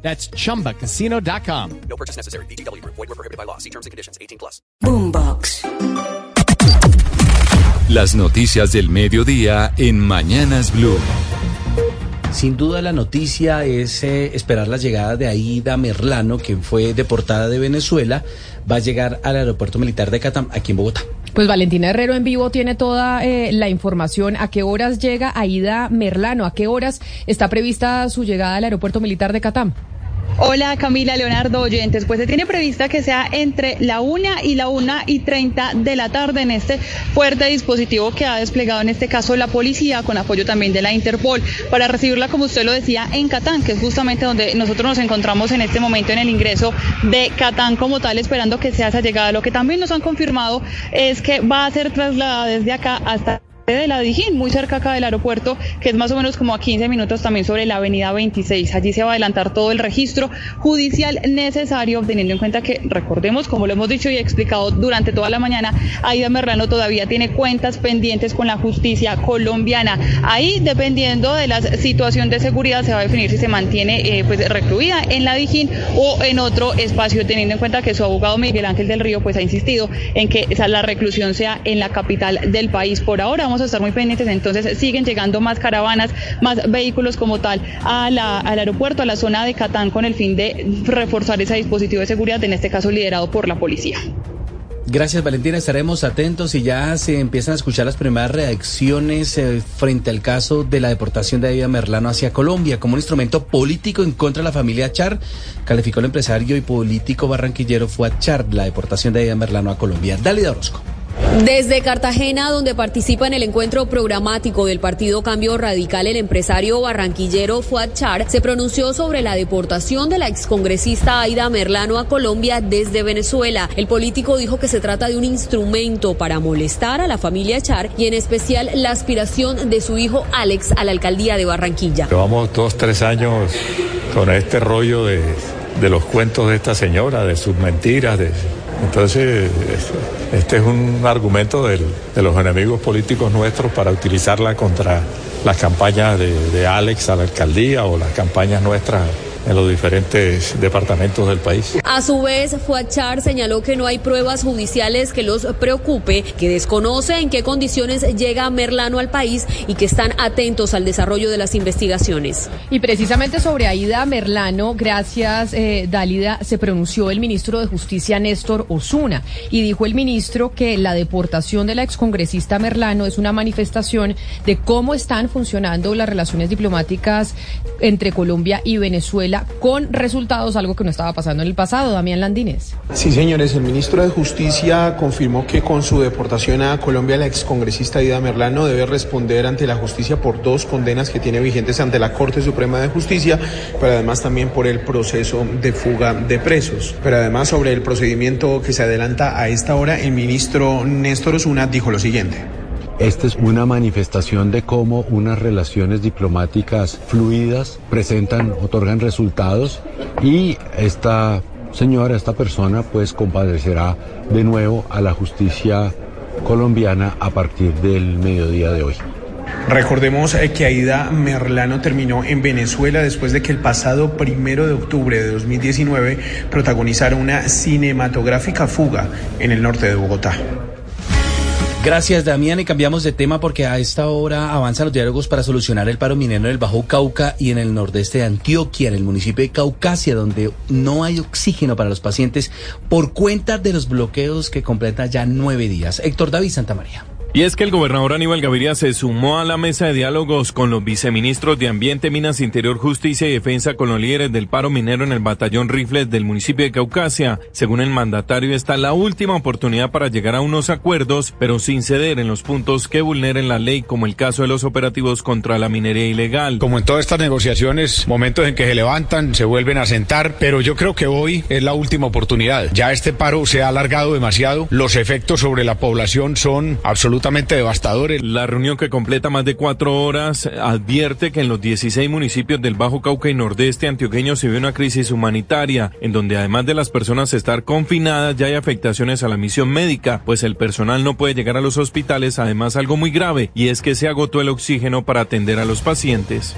That's chumbacasino.com. No purchase necessary. BGW. Void were prohibited by law. See terms and conditions. 18 plus. Boombox. Las noticias del mediodía en Mañanas Blue. Sin duda la noticia es eh, esperar la llegada de Aida Merlano, quien fue deportada de Venezuela, va a llegar al aeropuerto militar de Catam, aquí en Bogotá. Pues Valentina Herrero en vivo tiene toda eh, la información. ¿A qué horas llega Aida Merlano? ¿A qué horas está prevista su llegada al aeropuerto militar de Catam? Hola Camila, Leonardo, oyentes. Pues se tiene prevista que sea entre la 1 y la 1 y 30 de la tarde en este fuerte dispositivo que ha desplegado en este caso la policía con apoyo también de la Interpol para recibirla, como usted lo decía, en Catán, que es justamente donde nosotros nos encontramos en este momento en el ingreso de Catán como tal, esperando que sea esa llegada. Lo que también nos han confirmado es que va a ser trasladada desde acá hasta de la Dijín, muy cerca acá del aeropuerto, que es más o menos como a 15 minutos también sobre la avenida 26. Allí se va a adelantar todo el registro judicial necesario, teniendo en cuenta que, recordemos, como lo hemos dicho y explicado durante toda la mañana, Aida Merlano todavía tiene cuentas pendientes con la justicia colombiana. Ahí, dependiendo de la situación de seguridad, se va a definir si se mantiene eh, pues recluida en la Dijín o en otro espacio, teniendo en cuenta que su abogado Miguel Ángel del Río pues ha insistido en que la reclusión sea en la capital del país. Por ahora vamos a estar muy pendientes, entonces siguen llegando más caravanas, más vehículos como tal a al aeropuerto, a la zona de Catán, con el fin de reforzar ese dispositivo de seguridad, en este caso liderado por la policía. Gracias Valentina, estaremos atentos y ya se empiezan a escuchar las primeras reacciones eh, frente al caso de la deportación de Aida Merlano hacia Colombia como un instrumento político en contra de la familia Char. Calificó el empresario y político barranquillero Fuad Char la deportación de Aida Merlano a Colombia. Dale Orozco. Desde Cartagena, donde participa en el encuentro programático del Partido Cambio Radical, el empresario barranquillero Fuad Char se pronunció sobre la deportación de la excongresista Aida Merlano a Colombia desde Venezuela. El político dijo que se trata de un instrumento para molestar a la familia Char y en especial la aspiración de su hijo Alex a la alcaldía de Barranquilla. Llevamos dos, tres años con este rollo de, de los cuentos de esta señora, de sus mentiras, de entonces, este es un argumento del, de los enemigos políticos nuestros para utilizarla contra las campañas de, de Alex a la alcaldía o las campañas nuestras en los diferentes departamentos del país. A su vez, Fuachar señaló que no hay pruebas judiciales que los preocupe, que desconoce en qué condiciones llega Merlano al país y que están atentos al desarrollo de las investigaciones. Y precisamente sobre Aida Merlano, gracias eh, Dálida, se pronunció el ministro de Justicia Néstor Osuna y dijo el ministro que la deportación de la excongresista Merlano es una manifestación de cómo están funcionando las relaciones diplomáticas entre Colombia y Venezuela con resultados, algo que no estaba pasando en el pasado. Damián Landines. Sí, señores, el ministro de Justicia confirmó que con su deportación a Colombia, la excongresista Ida Merlano debe responder ante la justicia por dos condenas que tiene vigentes ante la Corte Suprema de Justicia, pero además también por el proceso de fuga de presos. Pero además sobre el procedimiento que se adelanta a esta hora, el ministro Néstor Osuna dijo lo siguiente. Esta es una manifestación de cómo unas relaciones diplomáticas fluidas presentan, otorgan resultados y esta señora, esta persona, pues compadecerá de nuevo a la justicia colombiana a partir del mediodía de hoy. Recordemos que Aida Merlano terminó en Venezuela después de que el pasado primero de octubre de 2019 protagonizara una cinematográfica fuga en el norte de Bogotá. Gracias, Damián. Y cambiamos de tema porque a esta hora avanzan los diálogos para solucionar el paro minero en el Bajo Cauca y en el nordeste de Antioquia, en el municipio de Caucasia, donde no hay oxígeno para los pacientes por cuenta de los bloqueos que completan ya nueve días. Héctor David Santamaría. Y es que el gobernador Aníbal Gaviria se sumó a la mesa de diálogos con los viceministros de Ambiente, Minas, Interior, Justicia y Defensa con los líderes del paro minero en el batallón Rifles del municipio de Caucasia. Según el mandatario, esta la última oportunidad para llegar a unos acuerdos, pero sin ceder en los puntos que vulneren la ley, como el caso de los operativos contra la minería ilegal. Como en todas estas negociaciones, momentos en que se levantan, se vuelven a sentar, pero yo creo que hoy es la última oportunidad. Ya este paro se ha alargado demasiado, los efectos sobre la población son absolutamente devastadores. La reunión que completa más de cuatro horas advierte que en los 16 municipios del Bajo Cauca y Nordeste antioqueño se ve una crisis humanitaria, en donde además de las personas estar confinadas ya hay afectaciones a la misión médica, pues el personal no puede llegar a los hospitales, además algo muy grave, y es que se agotó el oxígeno para atender a los pacientes.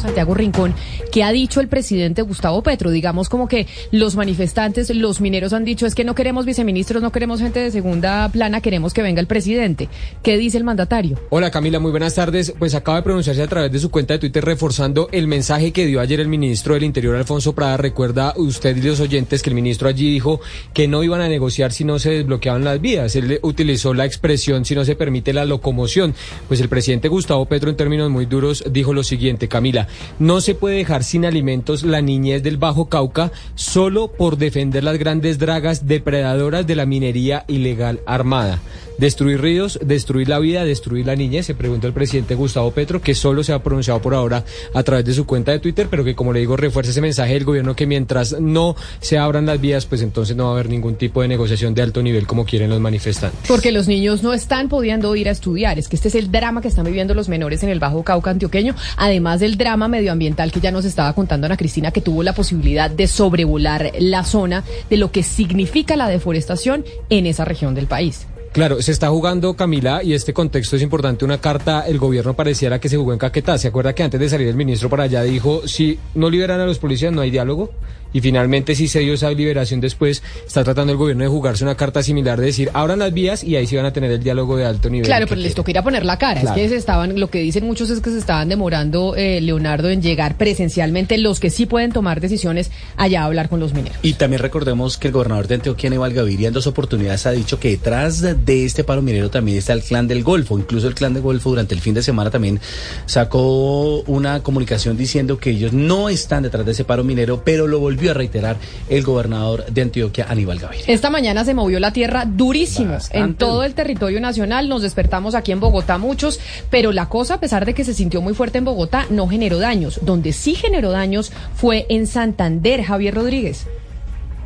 Santiago Rincón, ¿qué ha dicho el presidente Gustavo Petro? Digamos como que los manifestantes, los mineros han dicho es que no queremos viceministros, no queremos gente de segunda plana, queremos que venga el presidente. ¿Qué dice el mandatario? Hola Camila, muy buenas tardes. Pues acaba de pronunciarse a través de su cuenta de Twitter reforzando el mensaje que dio ayer el ministro del Interior, Alfonso Prada. Recuerda usted y los oyentes que el ministro allí dijo que no iban a negociar si no se desbloqueaban las vías. Él utilizó la expresión si no se permite la locomoción. Pues el presidente Gustavo Petro en términos muy duros dijo lo siguiente, Camila, no se puede dejar sin alimentos la niñez del Bajo Cauca solo por defender las grandes dragas depredadoras de la minería ilegal armada. Destruir ríos, destruir la vida, destruir la niñez, se preguntó el presidente Gustavo Petro, que solo se ha pronunciado por ahora a través de su cuenta de Twitter, pero que como le digo, refuerza ese mensaje del gobierno que mientras no se abran las vías, pues entonces no va a haber ningún tipo de negociación de alto nivel como quieren los manifestantes. Porque los niños no están pudiendo ir a estudiar, es que este es el drama que están viviendo los menores en el Bajo Cauca antioqueño, además del drama medioambiental que ya nos estaba contando Ana Cristina, que tuvo la posibilidad de sobrevolar la zona de lo que significa la deforestación en esa región del país. Claro, se está jugando Camila y este contexto es importante. Una carta, el gobierno pareciera que se jugó en Caquetá. ¿Se acuerda que antes de salir el ministro para allá dijo, si no liberan a los policías no hay diálogo? Y finalmente si se dio esa liberación después, está tratando el gobierno de jugarse una carta similar de decir, abran las vías y ahí sí van a tener el diálogo de alto nivel. Claro, pero les toca ir a poner la cara. Es que se estaban, lo que dicen muchos es que se estaban demorando, eh, Leonardo, en llegar presencialmente los que sí pueden tomar decisiones allá a hablar con los mineros. Y también recordemos que el gobernador de Antioquia, Aníbal Gaviria, en dos oportunidades ha dicho que detrás de este paro minero también está el clan del Golfo. Incluso el clan del Golfo durante el fin de semana también sacó una comunicación diciendo que ellos no están detrás de ese paro minero, pero lo volvió a reiterar el gobernador de Antioquia, Aníbal Gaviria. Esta mañana se movió la tierra durísimo en todo el territorio nacional. Nos despertamos aquí en Bogotá muchos, pero la cosa, a pesar de que se sintió muy fuerte en Bogotá, no generó daños. Donde sí generó daños fue en Santander, Javier Rodríguez.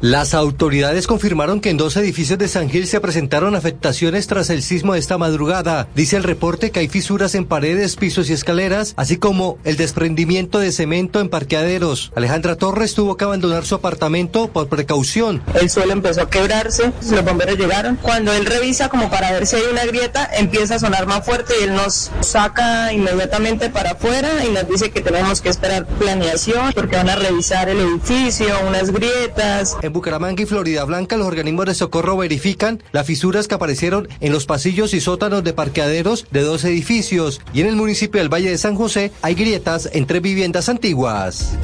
Las autoridades confirmaron que en dos edificios de San Gil se presentaron afectaciones tras el sismo de esta madrugada. Dice el reporte que hay fisuras en paredes, pisos y escaleras, así como el desprendimiento de cemento en parqueaderos. Alejandra Torres tuvo que abandonar su apartamento por precaución. El suelo empezó a quebrarse, los bomberos llegaron. Cuando él revisa como para ver si hay una grieta, empieza a sonar más fuerte y él nos saca inmediatamente para afuera y nos dice que tenemos que esperar planeación porque van a revisar el edificio, unas grietas. En Bucaramanga y Florida Blanca, los organismos de socorro verifican las fisuras que aparecieron en los pasillos y sótanos de parqueaderos de dos edificios. Y en el municipio del Valle de San José hay grietas entre viviendas antiguas.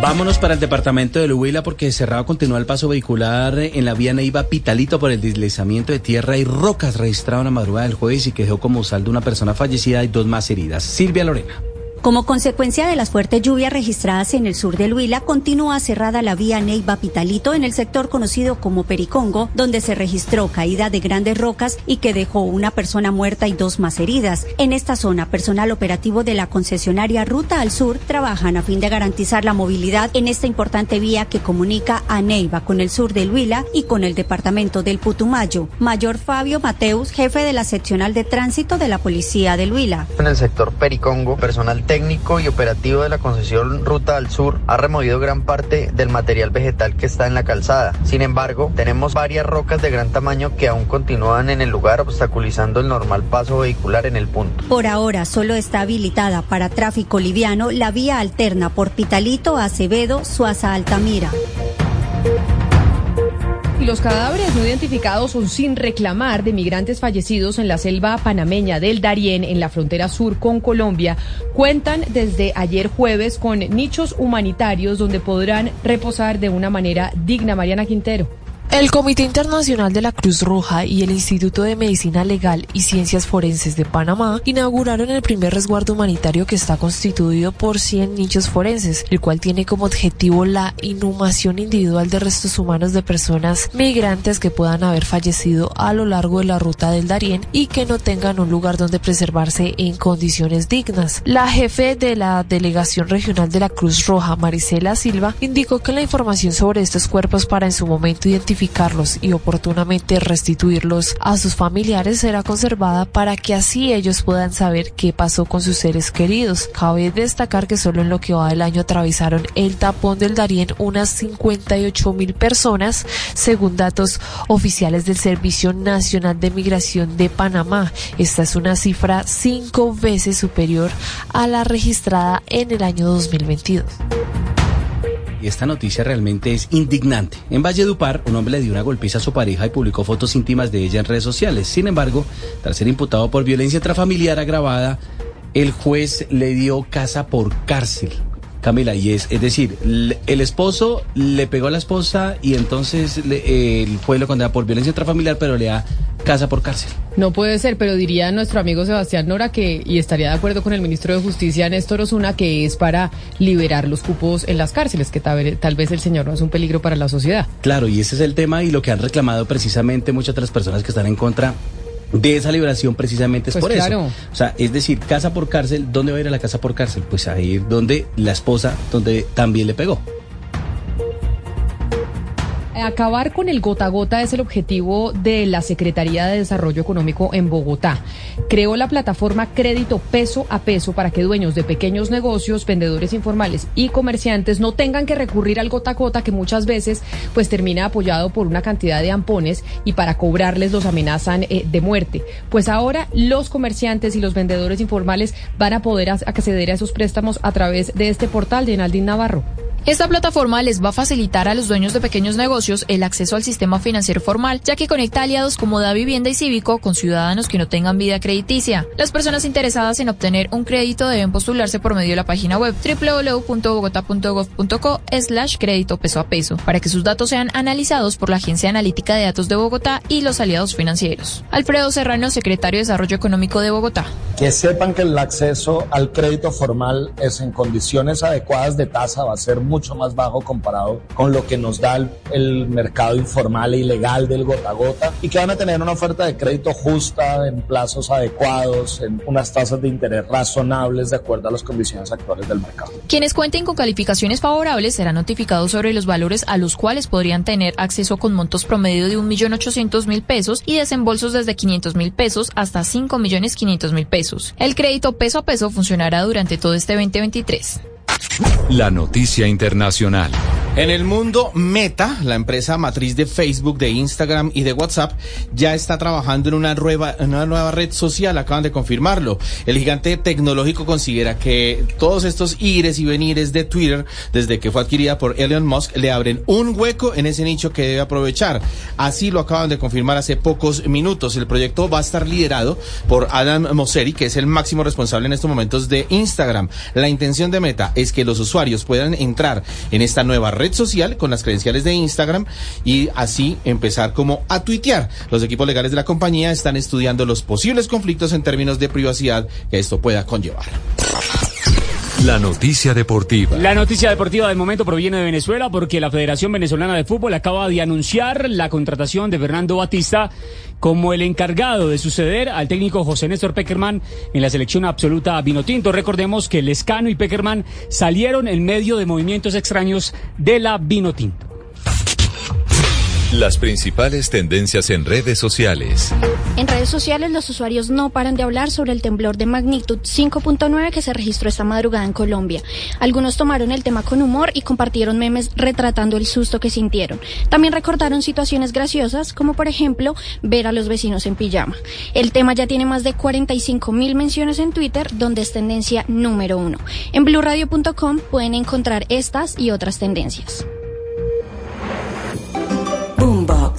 Vámonos para el departamento de Huila porque cerrado continúa el paso vehicular en la vía Neiva Pitalito por el deslizamiento de tierra y rocas registrado en la madrugada del jueves y que dejó como saldo una persona fallecida y dos más heridas. Silvia Lorena. Como consecuencia de las fuertes lluvias registradas en el sur del Huila, continúa cerrada la vía Neiva-Pitalito en el sector conocido como Pericongo, donde se registró caída de grandes rocas y que dejó una persona muerta y dos más heridas. En esta zona, personal operativo de la concesionaria Ruta al Sur trabajan a fin de garantizar la movilidad en esta importante vía que comunica a Neiva con el sur del Huila y con el departamento del Putumayo. Mayor Fabio Mateus, jefe de la seccional de tránsito de la Policía del Huila. En el sector Pericongo, personal técnico y operativo de la concesión Ruta al Sur ha removido gran parte del material vegetal que está en la calzada. Sin embargo, tenemos varias rocas de gran tamaño que aún continúan en el lugar obstaculizando el normal paso vehicular en el punto. Por ahora solo está habilitada para tráfico liviano la vía alterna por Pitalito, Acevedo, Suaza, Altamira. Los cadáveres no identificados son sin reclamar de migrantes fallecidos en la selva panameña del Darién, en la frontera sur con Colombia. Cuentan desde ayer jueves con nichos humanitarios donde podrán reposar de una manera digna. Mariana Quintero. El Comité Internacional de la Cruz Roja y el Instituto de Medicina Legal y Ciencias Forenses de Panamá inauguraron el primer resguardo humanitario que está constituido por 100 nichos forenses, el cual tiene como objetivo la inhumación individual de restos humanos de personas migrantes que puedan haber fallecido a lo largo de la ruta del Darién y que no tengan un lugar donde preservarse en condiciones dignas. La jefe de la Delegación Regional de la Cruz Roja, Marisela Silva, indicó que la información sobre estos cuerpos para en su momento identificar y oportunamente restituirlos a sus familiares será conservada para que así ellos puedan saber qué pasó con sus seres queridos. Cabe destacar que solo en lo que va del año atravesaron el tapón del Darién unas 58 mil personas, según datos oficiales del Servicio Nacional de Migración de Panamá. Esta es una cifra cinco veces superior a la registrada en el año 2022. Y esta noticia realmente es indignante. En Valledupar, un hombre le dio una golpiza a su pareja y publicó fotos íntimas de ella en redes sociales. Sin embargo, tras ser imputado por violencia intrafamiliar agravada, el juez le dio casa por cárcel. Camila, y es, es decir, el esposo le pegó a la esposa y entonces el juez lo condena por violencia intrafamiliar, pero le da casa por cárcel. No puede ser, pero diría nuestro amigo Sebastián Nora que, y estaría de acuerdo con el ministro de Justicia, Néstor Osuna, que es para liberar los cupos en las cárceles, que tal, tal vez el señor no es un peligro para la sociedad. Claro, y ese es el tema y lo que han reclamado precisamente muchas de las personas que están en contra de esa liberación precisamente es pues por claro. eso. O sea, es decir, casa por cárcel, ¿dónde va a ir a la casa por cárcel? Pues a ir donde la esposa, donde también le pegó. Acabar con el gota a gota es el objetivo de la Secretaría de Desarrollo Económico en Bogotá. Creó la plataforma Crédito Peso a Peso para que dueños de pequeños negocios, vendedores informales y comerciantes no tengan que recurrir al gota a gota que muchas veces pues termina apoyado por una cantidad de ampones y para cobrarles los amenazan eh, de muerte. Pues ahora los comerciantes y los vendedores informales van a poder acceder a esos préstamos a través de este portal de Enaldín Navarro. Esta plataforma les va a facilitar a los dueños de pequeños negocios el acceso al sistema financiero formal, ya que conecta aliados como Da Vivienda y Cívico con ciudadanos que no tengan vida crediticia. Las personas interesadas en obtener un crédito deben postularse por medio de la página web www.bogotá.gov.co slash crédito peso a peso, para que sus datos sean analizados por la Agencia Analítica de Datos de Bogotá y los aliados financieros. Alfredo Serrano, secretario de Desarrollo Económico de Bogotá. Que sepan que el acceso al crédito formal es en condiciones adecuadas de tasa, va a ser mucho más bajo comparado con lo que nos da el, mercado informal e ilegal del gota gota y que van a tener una oferta de crédito justa en plazos adecuados, en unas tasas de interés razonables de acuerdo a las condiciones actuales del mercado. Quienes cuenten con calificaciones favorables serán notificados sobre los valores a los cuales podrían tener acceso con montos promedio de 1.800.000 pesos y desembolsos desde 500.000 pesos hasta 5.500.000 pesos. El crédito peso a peso funcionará durante todo este 2023. La noticia internacional. En el mundo, Meta, la empresa matriz de Facebook, de Instagram y de WhatsApp, ya está trabajando en una nueva, red social, acaban de confirmarlo. El gigante tecnológico considera que todos estos ires y venires de Twitter, desde que fue adquirida por Elon Musk, le abren un hueco en ese nicho que debe aprovechar. Así lo acaban de confirmar hace pocos minutos. El proyecto va a estar liderado por Adam Mosseri, que es el máximo responsable en estos momentos de Instagram. La intención de Meta es que los usuarios puedan entrar en esta nueva red social con las credenciales de Instagram y así empezar como a tuitear. Los equipos legales de la compañía están estudiando los posibles conflictos en términos de privacidad que esto pueda conllevar. La noticia deportiva. La noticia deportiva del momento proviene de Venezuela porque la Federación Venezolana de Fútbol acaba de anunciar la contratación de Fernando Batista como el encargado de suceder al técnico José Néstor Peckerman en la selección absoluta Vinotinto. Recordemos que Lescano y Peckerman salieron en medio de movimientos extraños de la Vinotinto. Las principales tendencias en redes sociales. En redes sociales los usuarios no paran de hablar sobre el temblor de magnitud 5.9 que se registró esta madrugada en Colombia. Algunos tomaron el tema con humor y compartieron memes retratando el susto que sintieron. También recordaron situaciones graciosas como por ejemplo ver a los vecinos en pijama. El tema ya tiene más de 45 mil menciones en Twitter donde es tendencia número uno. En blurradio.com pueden encontrar estas y otras tendencias.